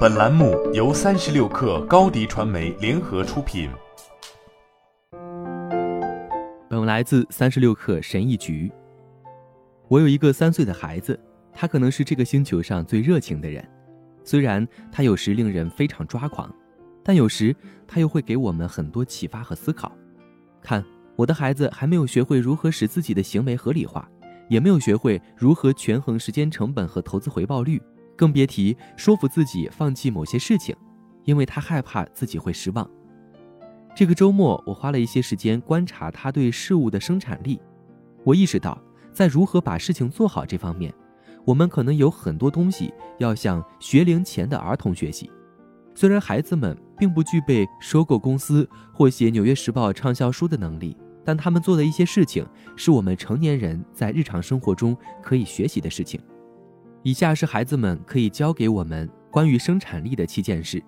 本栏目由三十六氪高低传媒联合出品。本文来自三十六氪神译局。我有一个三岁的孩子，他可能是这个星球上最热情的人。虽然他有时令人非常抓狂，但有时他又会给我们很多启发和思考。看，我的孩子还没有学会如何使自己的行为合理化，也没有学会如何权衡时间成本和投资回报率。更别提说服自己放弃某些事情，因为他害怕自己会失望。这个周末，我花了一些时间观察他对事物的生产力。我意识到，在如何把事情做好这方面，我们可能有很多东西要向学龄前的儿童学习。虽然孩子们并不具备收购公司或写《纽约时报》畅销书的能力，但他们做的一些事情是我们成年人在日常生活中可以学习的事情。以下是孩子们可以教给我们关于生产力的七件事：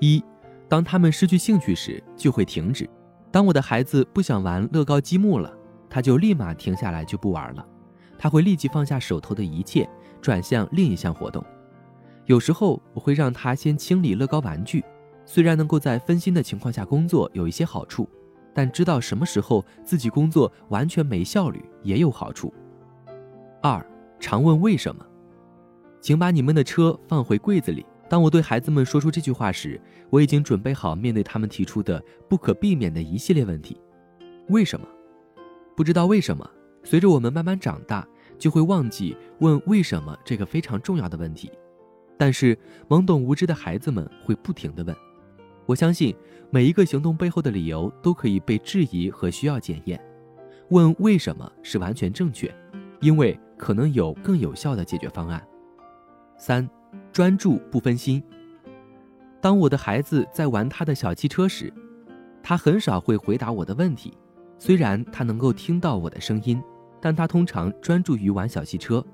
一，当他们失去兴趣时，就会停止。当我的孩子不想玩乐高积木了，他就立马停下来就不玩了。他会立即放下手头的一切，转向另一项活动。有时候我会让他先清理乐高玩具，虽然能够在分心的情况下工作有一些好处，但知道什么时候自己工作完全没效率也有好处。二，常问为什么。请把你们的车放回柜子里。当我对孩子们说出这句话时，我已经准备好面对他们提出的不可避免的一系列问题。为什么？不知道为什么。随着我们慢慢长大，就会忘记问为什么这个非常重要的问题。但是懵懂无知的孩子们会不停地问。我相信每一个行动背后的理由都可以被质疑和需要检验。问为什么是完全正确，因为可能有更有效的解决方案。三，专注不分心。当我的孩子在玩他的小汽车时，他很少会回答我的问题。虽然他能够听到我的声音，但他通常专注于玩小汽车，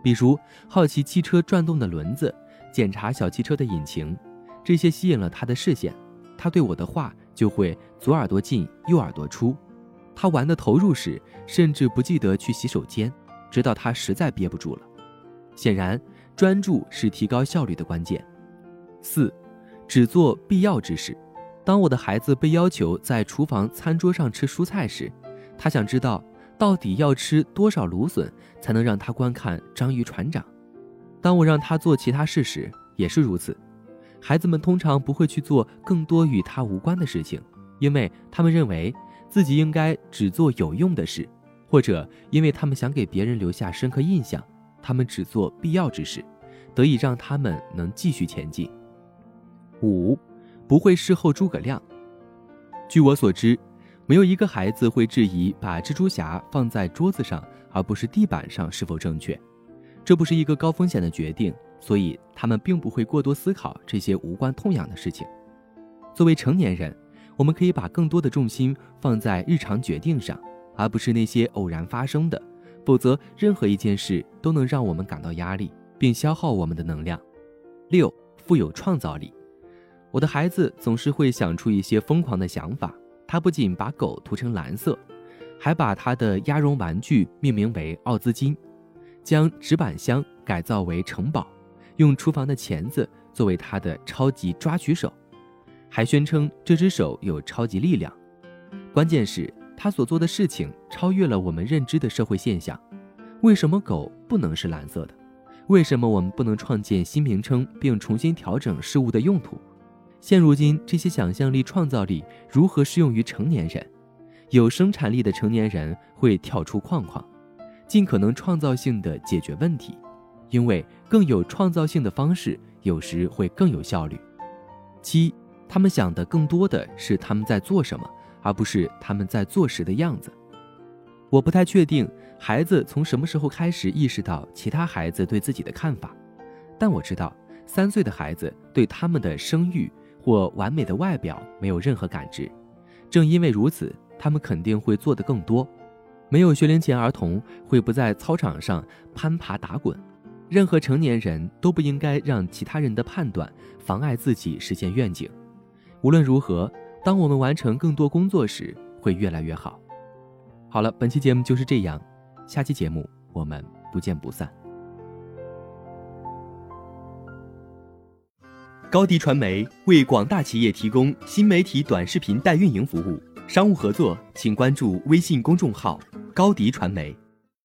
比如好奇汽车转动的轮子，检查小汽车的引擎。这些吸引了他的视线，他对我的话就会左耳朵进右耳朵出。他玩的投入时，甚至不记得去洗手间，直到他实在憋不住了。显然。专注是提高效率的关键。四，只做必要之事。当我的孩子被要求在厨房餐桌上吃蔬菜时，他想知道到底要吃多少芦笋才能让他观看章鱼船长。当我让他做其他事时，也是如此。孩子们通常不会去做更多与他无关的事情，因为他们认为自己应该只做有用的事，或者因为他们想给别人留下深刻印象。他们只做必要之事，得以让他们能继续前进。五，不会事后诸葛亮。据我所知，没有一个孩子会质疑把蜘蛛侠放在桌子上而不是地板上是否正确。这不是一个高风险的决定，所以他们并不会过多思考这些无关痛痒的事情。作为成年人，我们可以把更多的重心放在日常决定上，而不是那些偶然发生的。否则，任何一件事都能让我们感到压力，并消耗我们的能量。六，富有创造力。我的孩子总是会想出一些疯狂的想法。他不仅把狗涂成蓝色，还把他的鸭绒玩具命名为奥兹金，将纸板箱改造为城堡，用厨房的钳子作为他的超级抓取手，还宣称这只手有超级力量。关键是。他所做的事情超越了我们认知的社会现象。为什么狗不能是蓝色的？为什么我们不能创建新名称并重新调整事物的用途？现如今，这些想象力、创造力如何适用于成年人？有生产力的成年人会跳出框框，尽可能创造性的解决问题，因为更有创造性的方式有时会更有效率。七，他们想的更多的是他们在做什么。而不是他们在做时的样子。我不太确定孩子从什么时候开始意识到其他孩子对自己的看法，但我知道三岁的孩子对他们的声誉或完美的外表没有任何感知。正因为如此，他们肯定会做得更多。没有学龄前儿童会不在操场上攀爬打滚。任何成年人都不应该让其他人的判断妨碍自己实现愿景。无论如何。当我们完成更多工作时，会越来越好。好了，本期节目就是这样，下期节目我们不见不散。高迪传媒为广大企业提供新媒体短视频代运营服务，商务合作请关注微信公众号“高迪传媒”。